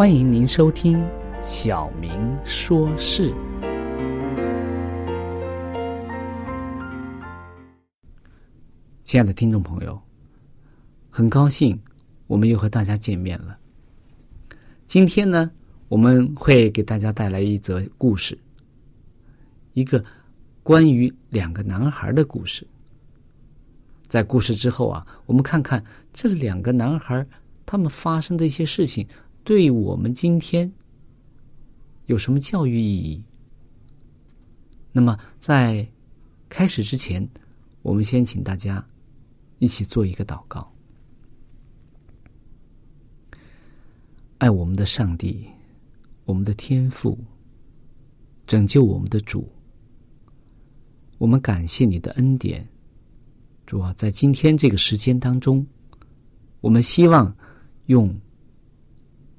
欢迎您收听《小明说事》。亲爱的听众朋友，很高兴我们又和大家见面了。今天呢，我们会给大家带来一则故事，一个关于两个男孩的故事。在故事之后啊，我们看看这两个男孩他们发生的一些事情。对我们今天有什么教育意义？那么，在开始之前，我们先请大家一起做一个祷告。爱我们的上帝，我们的天父，拯救我们的主，我们感谢你的恩典。主啊，在今天这个时间当中，我们希望用。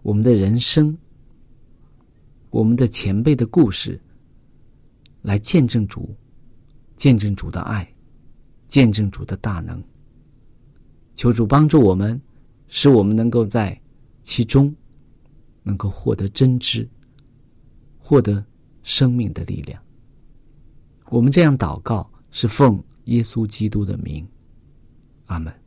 我们的人生，我们的前辈的故事，来见证主，见证主的爱，见证主的大能。求主帮助我们，使我们能够在其中能够获得真知，获得生命的力量。我们这样祷告，是奉耶稣基督的名，阿门。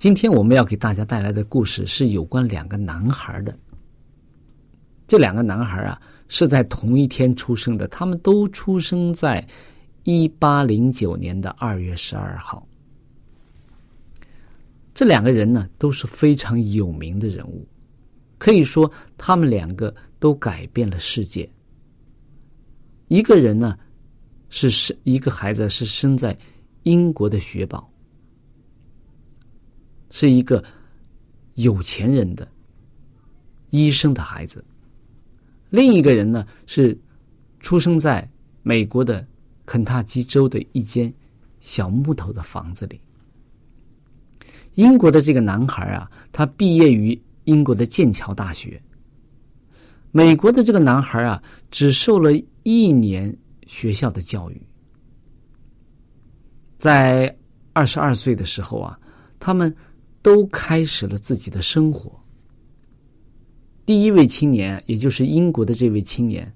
今天我们要给大家带来的故事是有关两个男孩的。这两个男孩啊，是在同一天出生的，他们都出生在一八零九年的二月十二号。这两个人呢，都是非常有名的人物，可以说他们两个都改变了世界。一个人呢，是生一个孩子是生在英国的雪堡。是一个有钱人的医生的孩子，另一个人呢是出生在美国的肯塔基州的一间小木头的房子里。英国的这个男孩啊，他毕业于英国的剑桥大学。美国的这个男孩啊，只受了一年学校的教育。在二十二岁的时候啊，他们。都开始了自己的生活。第一位青年，也就是英国的这位青年，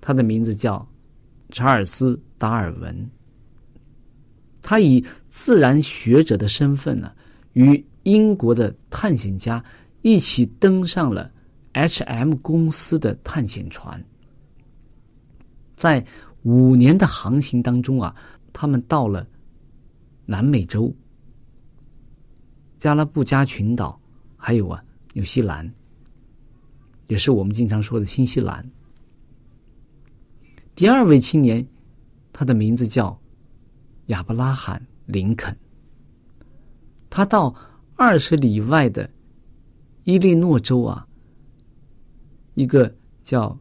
他的名字叫查尔斯·达尔文。他以自然学者的身份呢，与英国的探险家一起登上了 H.M 公司的探险船。在五年的航行当中啊，他们到了南美洲、加拉布加群岛，还有啊纽西兰，也是我们经常说的新西兰。第二位青年，他的名字叫亚伯拉罕·林肯。他到二十里外的伊利诺州啊，一个叫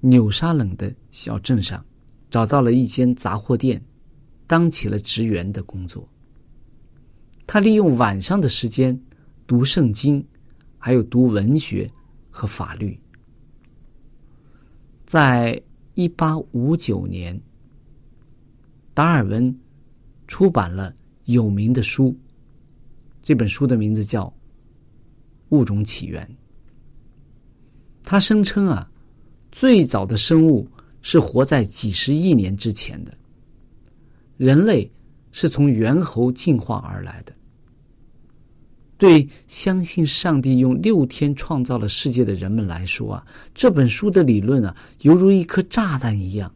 纽沙冷的小镇上，找到了一间杂货店，当起了职员的工作。他利用晚上的时间读圣经，还有读文学和法律，在。一八五九年，达尔文出版了有名的书。这本书的名字叫《物种起源》。他声称啊，最早的生物是活在几十亿年之前的，人类是从猿猴进化而来的。对相信上帝用六天创造了世界的人们来说啊，这本书的理论啊，犹如一颗炸弹一样，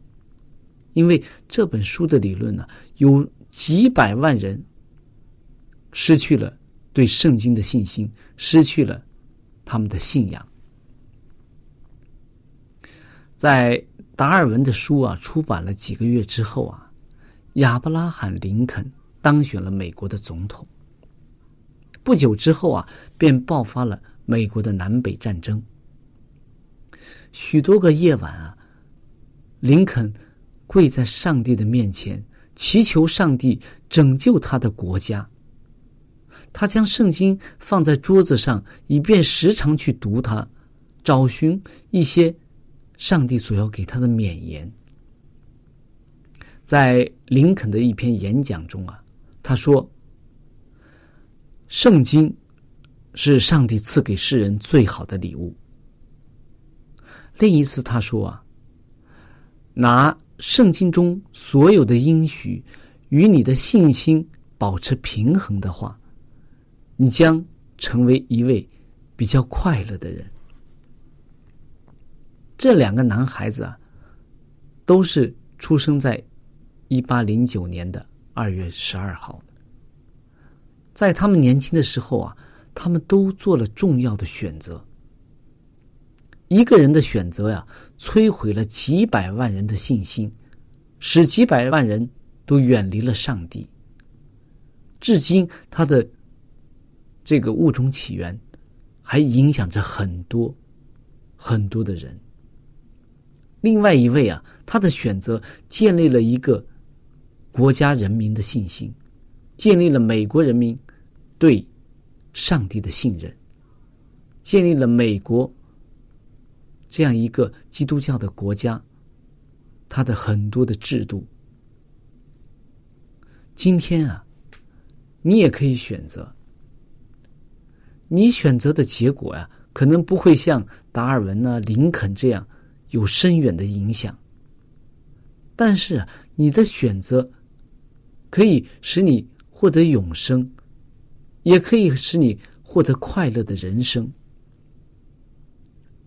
因为这本书的理论呢，有几百万人失去了对圣经的信心，失去了他们的信仰。在达尔文的书啊出版了几个月之后啊，亚伯拉罕·林肯当选了美国的总统。不久之后啊，便爆发了美国的南北战争。许多个夜晚啊，林肯跪在上帝的面前，祈求上帝拯救他的国家。他将圣经放在桌子上，以便时常去读它，找寻一些上帝所要给他的勉言。在林肯的一篇演讲中啊，他说。圣经是上帝赐给世人最好的礼物。另一次他说啊，拿圣经中所有的应许与你的信心保持平衡的话，你将成为一位比较快乐的人。这两个男孩子啊，都是出生在一八零九年的二月十二号。在他们年轻的时候啊，他们都做了重要的选择。一个人的选择呀，摧毁了几百万人的信心，使几百万人都远离了上帝。至今，他的这个物种起源还影响着很多很多的人。另外一位啊，他的选择建立了一个国家人民的信心。建立了美国人民对上帝的信任，建立了美国这样一个基督教的国家，它的很多的制度。今天啊，你也可以选择，你选择的结果呀，可能不会像达尔文啊、林肯这样有深远的影响，但是你的选择可以使你。获得永生，也可以使你获得快乐的人生。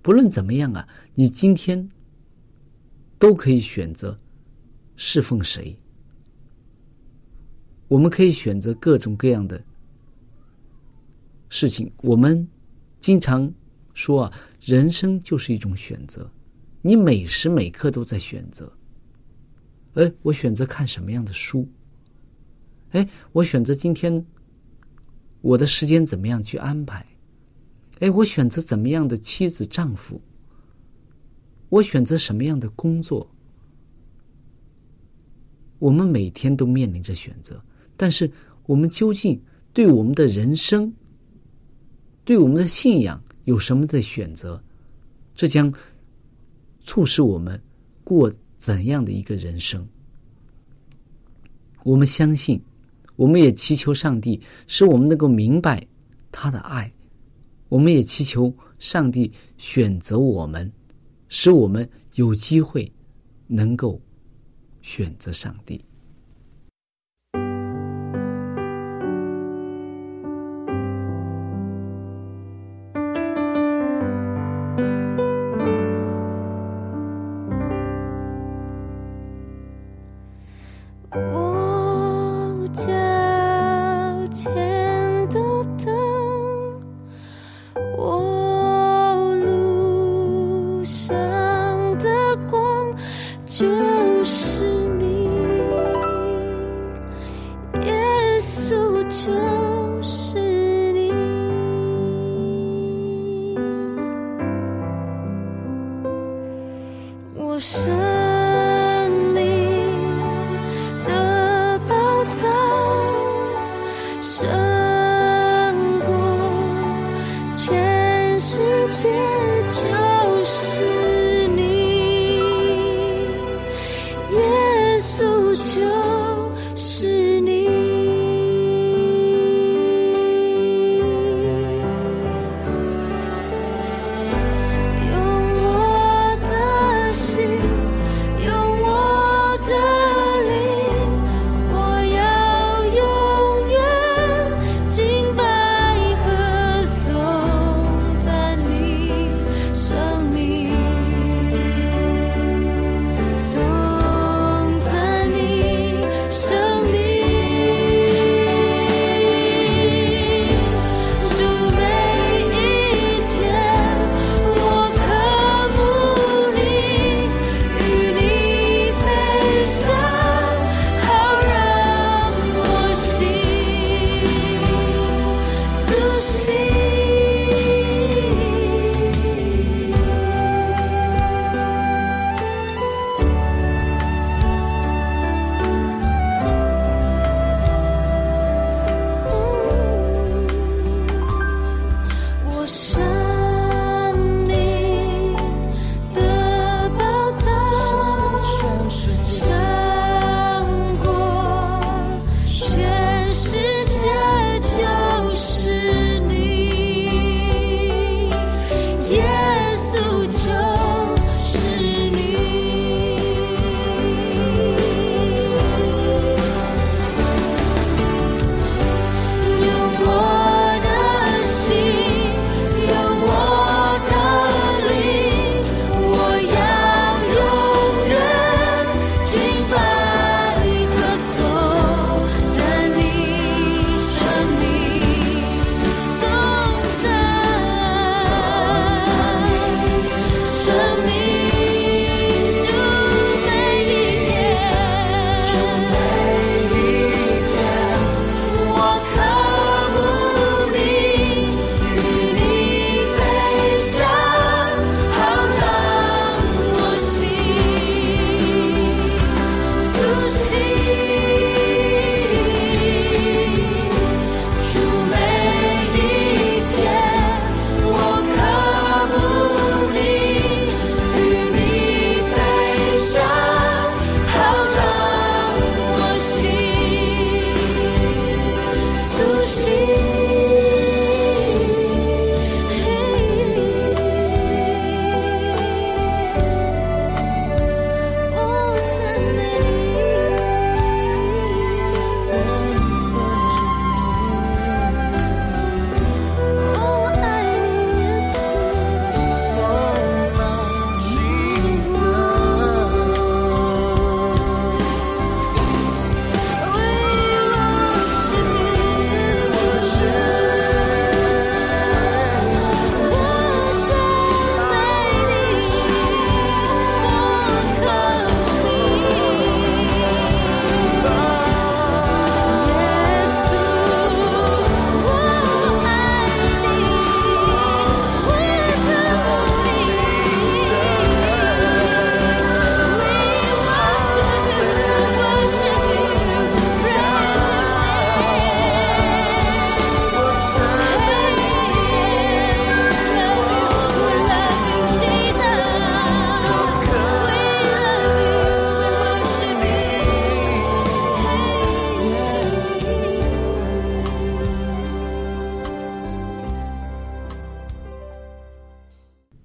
不论怎么样啊，你今天都可以选择侍奉谁。我们可以选择各种各样的事情。我们经常说啊，人生就是一种选择，你每时每刻都在选择。哎，我选择看什么样的书？哎，我选择今天我的时间怎么样去安排？哎，我选择怎么样的妻子丈夫？我选择什么样的工作？我们每天都面临着选择，但是我们究竟对我们的人生、对我们的信仰有什么的选择？这将促使我们过怎样的一个人生？我们相信。我们也祈求上帝使我们能够明白他的爱，我们也祈求上帝选择我们，使我们有机会能够选择上帝。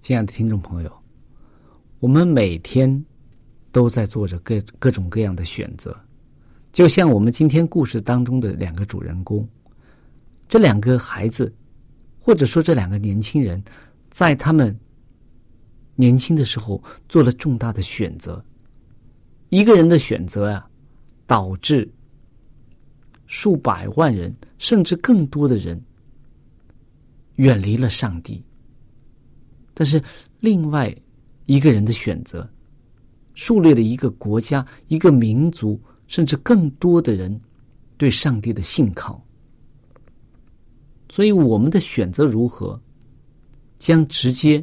亲爱的听众朋友，我们每天都在做着各各种各样的选择，就像我们今天故事当中的两个主人公，这两个孩子，或者说这两个年轻人，在他们年轻的时候做了重大的选择。一个人的选择啊，导致数百万人甚至更多的人远离了上帝。但是另外一个人的选择，树立了一个国家、一个民族，甚至更多的人对上帝的信靠。所以，我们的选择如何，将直接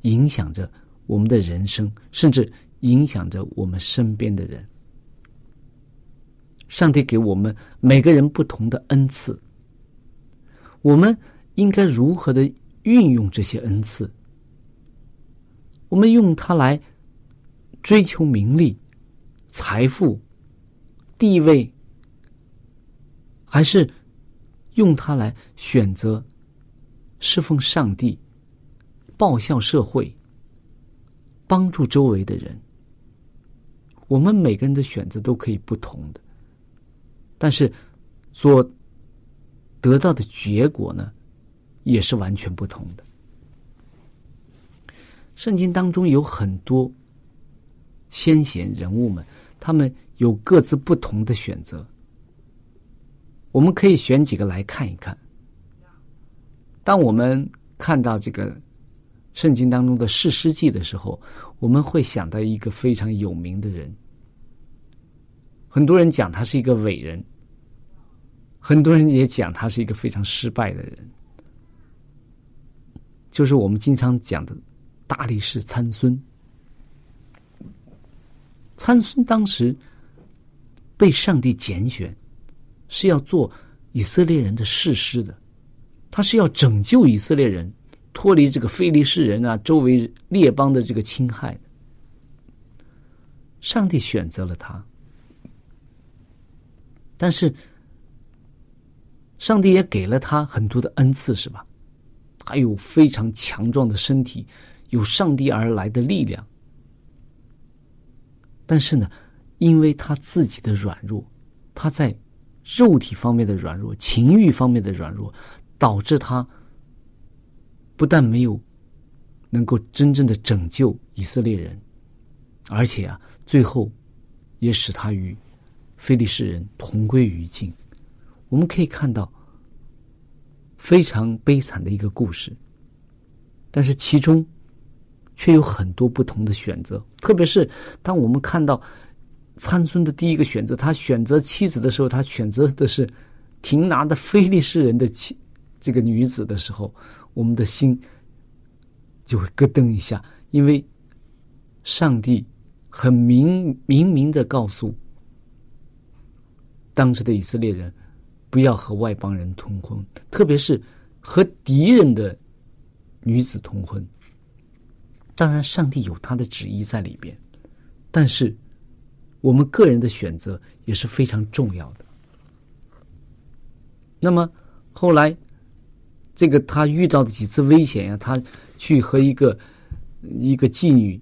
影响着我们的人生，甚至影响着我们身边的人。上帝给我们每个人不同的恩赐，我们应该如何的运用这些恩赐？我们用它来追求名利、财富、地位，还是用它来选择侍奉上帝、报效社会、帮助周围的人？我们每个人的选择都可以不同的。但是，所得到的结果呢，也是完全不同的。圣经当中有很多先贤人物们，他们有各自不同的选择。我们可以选几个来看一看。当我们看到这个圣经当中的士师记的时候，我们会想到一个非常有名的人。很多人讲他是一个伟人。很多人也讲他是一个非常失败的人，就是我们经常讲的大力士参孙。参孙当时被上帝拣选，是要做以色列人的士师的，他是要拯救以色列人脱离这个非利士人啊周围列邦的这个侵害。上帝选择了他，但是。上帝也给了他很多的恩赐，是吧？他有非常强壮的身体，有上帝而来的力量。但是呢，因为他自己的软弱，他在肉体方面的软弱、情欲方面的软弱，导致他不但没有能够真正的拯救以色列人，而且啊，最后也使他与非利士人同归于尽。我们可以看到非常悲惨的一个故事，但是其中却有很多不同的选择。特别是当我们看到参孙的第一个选择，他选择妻子的时候，他选择的是廷拿的非利士人的妻这个女子的时候，我们的心就会咯噔一下，因为上帝很明明明的告诉当时的以色列人。不要和外邦人通婚，特别是和敌人的女子通婚。当然，上帝有他的旨意在里边，但是我们个人的选择也是非常重要的。那么后来，这个他遇到的几次危险呀，他去和一个一个妓女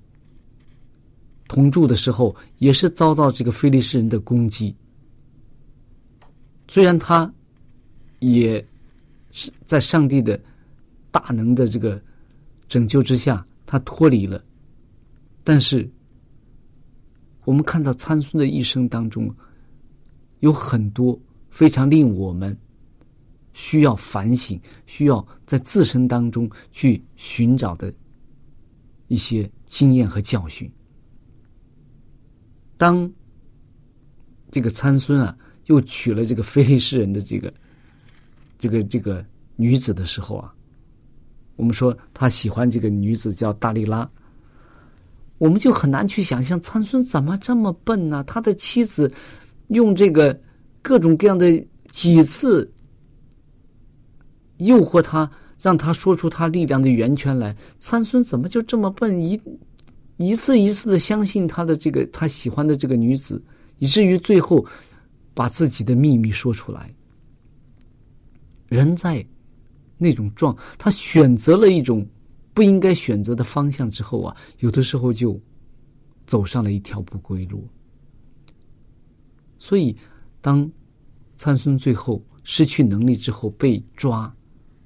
同住的时候，也是遭到这个菲利士人的攻击。虽然他也是在上帝的大能的这个拯救之下，他脱离了，但是我们看到参孙的一生当中，有很多非常令我们需要反省、需要在自身当中去寻找的一些经验和教训。当这个参孙啊。又娶了这个菲利士人的这个这个这个女子的时候啊，我们说他喜欢这个女子叫大力拉，我们就很难去想象参孙怎么这么笨呢？他的妻子用这个各种各样的几次诱惑他，让他说出他力量的源泉来，参孙怎么就这么笨？一一次一次的相信他的这个他喜欢的这个女子，以至于最后。把自己的秘密说出来。人在那种状，他选择了一种不应该选择的方向之后啊，有的时候就走上了一条不归路。所以，当参孙最后失去能力之后被抓，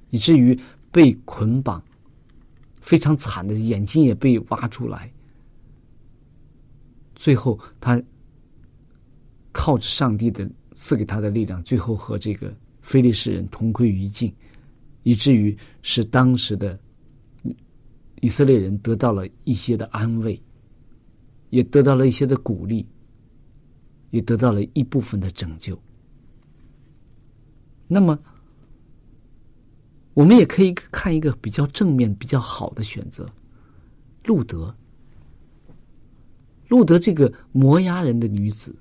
以至于被捆绑，非常惨的，眼睛也被挖出来，最后他。靠着上帝的赐给他的力量，最后和这个非利士人同归于尽，以至于使当时的以色列人得到了一些的安慰，也得到了一些的鼓励，也得到了一部分的拯救。那么，我们也可以看一个比较正面、比较好的选择——路德。路德这个摩崖人的女子，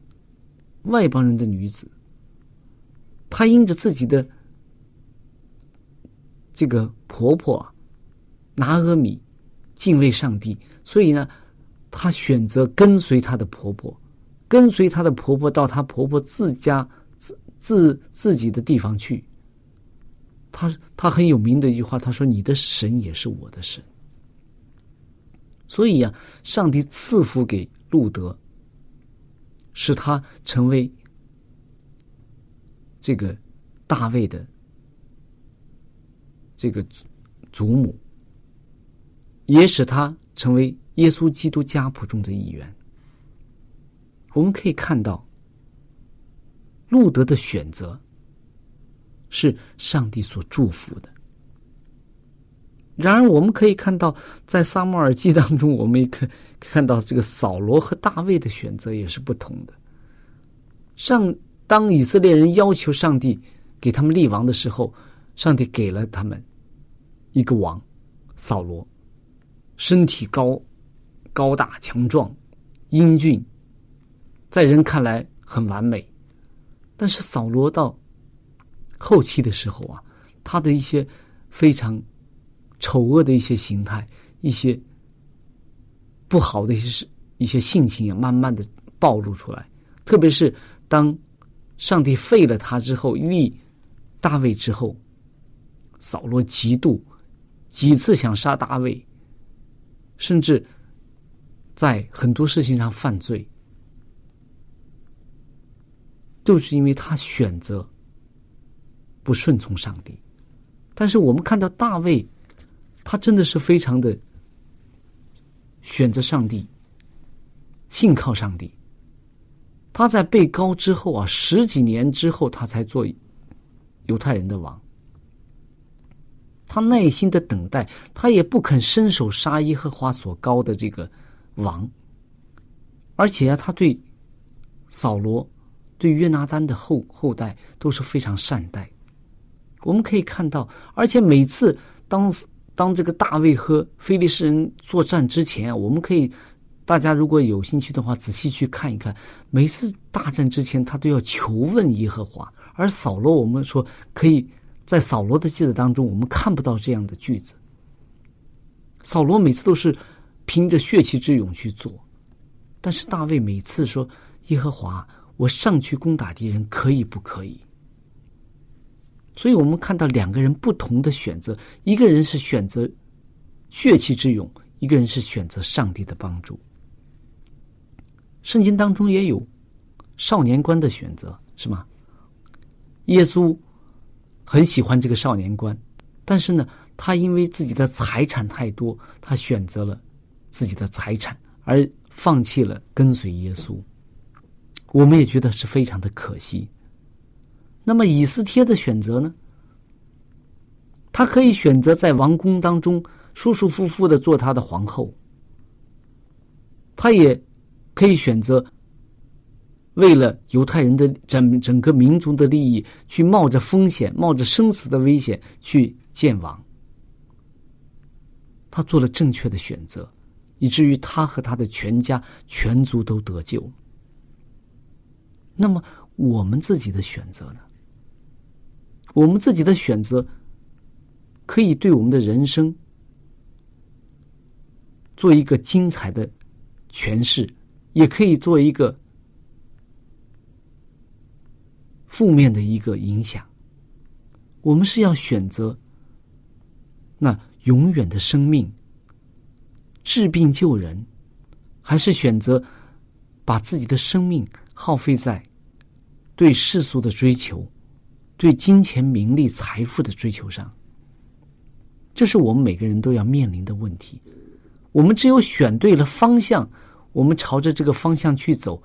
外邦人的女子，她因着自己的这个婆婆拿阿米敬畏上帝，所以呢，她选择跟随她的婆婆，跟随她的婆婆到她婆婆自家自自自己的地方去。她她很有名的一句话，她说：“你的神也是我的神。”所以呀、上帝赐福给路德，使他成为这个大卫的这个祖母，也使他成为耶稣基督家谱中的一员。我们可以看到，路德的选择是上帝所祝福的。然而，我们可以看到，在撒母耳记当中，我们也可看到这个扫罗和大卫的选择也是不同的。上当以色列人要求上帝给他们立王的时候，上帝给了他们一个王，扫罗，身体高、高大强壮、英俊，在人看来很完美。但是扫罗到后期的时候啊，他的一些非常丑恶的一些形态，一些不好的一些事、一些性情也，慢慢的暴露出来。特别是当上帝废了他之后，立大卫之后，扫罗嫉妒几次想杀大卫，甚至在很多事情上犯罪，就是因为他选择不顺从上帝。但是我们看到大卫，他真的是非常的选择上帝，信靠上帝。他在被高之后啊，十几年之后，他才做犹太人的王。他耐心的等待，他也不肯伸手杀耶和华所高的这个王，而且啊，他对扫罗、对约拿丹的后后代都是非常善待。我们可以看到，而且每次当当这个大卫和非利士人作战之前，我们可以。大家如果有兴趣的话，仔细去看一看。每次大战之前，他都要求问耶和华。而扫罗，我们说可以在扫罗的记载当中，我们看不到这样的句子。扫罗每次都是凭着血气之勇去做，但是大卫每次说：“耶和华，我上去攻打敌人，可以不可以？”所以我们看到两个人不同的选择，一个人是选择血气之勇，一个人是选择上帝的帮助。圣经当中也有少年官的选择，是吗？耶稣很喜欢这个少年官，但是呢，他因为自己的财产太多，他选择了自己的财产，而放弃了跟随耶稣。我们也觉得是非常的可惜。那么以斯帖的选择呢？他可以选择在王宫当中舒舒服服的做他的皇后，他也。可以选择为了犹太人的整整个民族的利益，去冒着风险、冒着生死的危险去见王。他做了正确的选择，以至于他和他的全家全族都得救。那么我们自己的选择呢？我们自己的选择可以对我们的人生做一个精彩的诠释。也可以做一个负面的一个影响。我们是要选择那永远的生命，治病救人，还是选择把自己的生命耗费在对世俗的追求、对金钱、名利、财富的追求上？这是我们每个人都要面临的问题。我们只有选对了方向。我们朝着这个方向去走，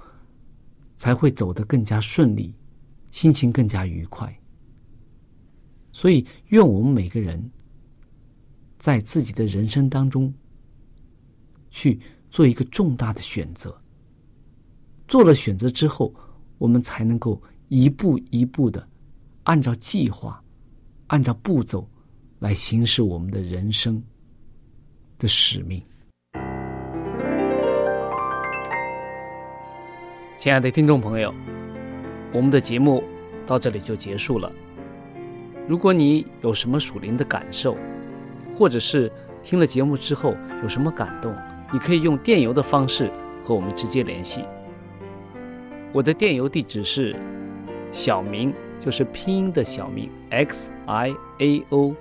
才会走得更加顺利，心情更加愉快。所以，愿我们每个人在自己的人生当中，去做一个重大的选择。做了选择之后，我们才能够一步一步的按照计划、按照步骤来行使我们的人生的使命。亲爱的听众朋友，我们的节目到这里就结束了。如果你有什么属灵的感受，或者是听了节目之后有什么感动，你可以用电邮的方式和我们直接联系。我的电邮地址是小明，就是拼音的小名 x i a o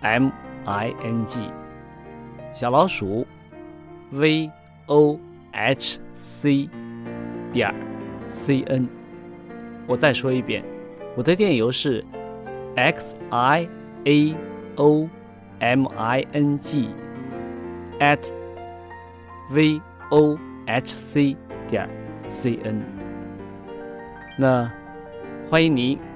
m i n g，小老鼠 v o h c 点 c n。我再说一遍，我的电邮是 x i a o m i n g at v o h c 点 c n。那欢迎您